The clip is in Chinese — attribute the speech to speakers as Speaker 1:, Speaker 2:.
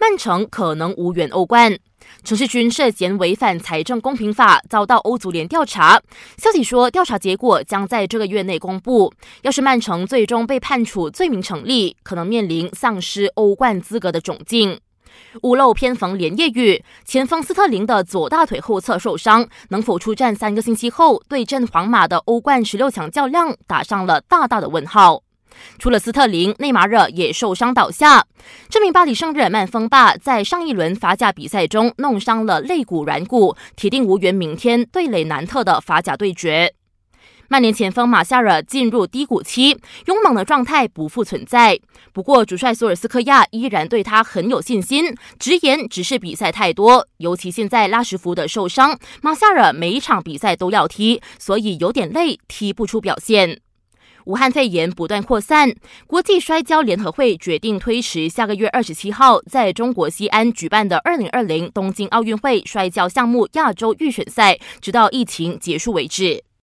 Speaker 1: 曼城可能无缘欧冠。陈世军涉嫌违反财政公平法，遭到欧足联调查。消息说，调查结果将在这个月内公布。要是曼城最终被判处罪名成立，可能面临丧失欧冠资格的窘境。屋漏偏逢连夜雨，前锋斯特林的左大腿后侧受伤，能否出战三个星期后对阵皇马的欧冠十六强较量，打上了大大的问号。除了斯特林，内马尔也受伤倒下。这名巴黎圣日耳曼锋霸在上一轮法甲比赛中弄伤了肋骨软骨，铁定无缘明天对垒南特的法甲对决。曼联前锋马夏尔进入低谷期，勇猛的状态不复存在。不过，主帅索尔斯克亚依然对他很有信心，直言只是比赛太多，尤其现在拉什福德受伤，马夏尔每一场比赛都要踢，所以有点累，踢不出表现。武汉肺炎不断扩散，国际摔跤联合会决定推迟下个月二十七号在中国西安举办的二零二零东京奥运会摔跤项目亚洲预选赛，直到疫情结束为止。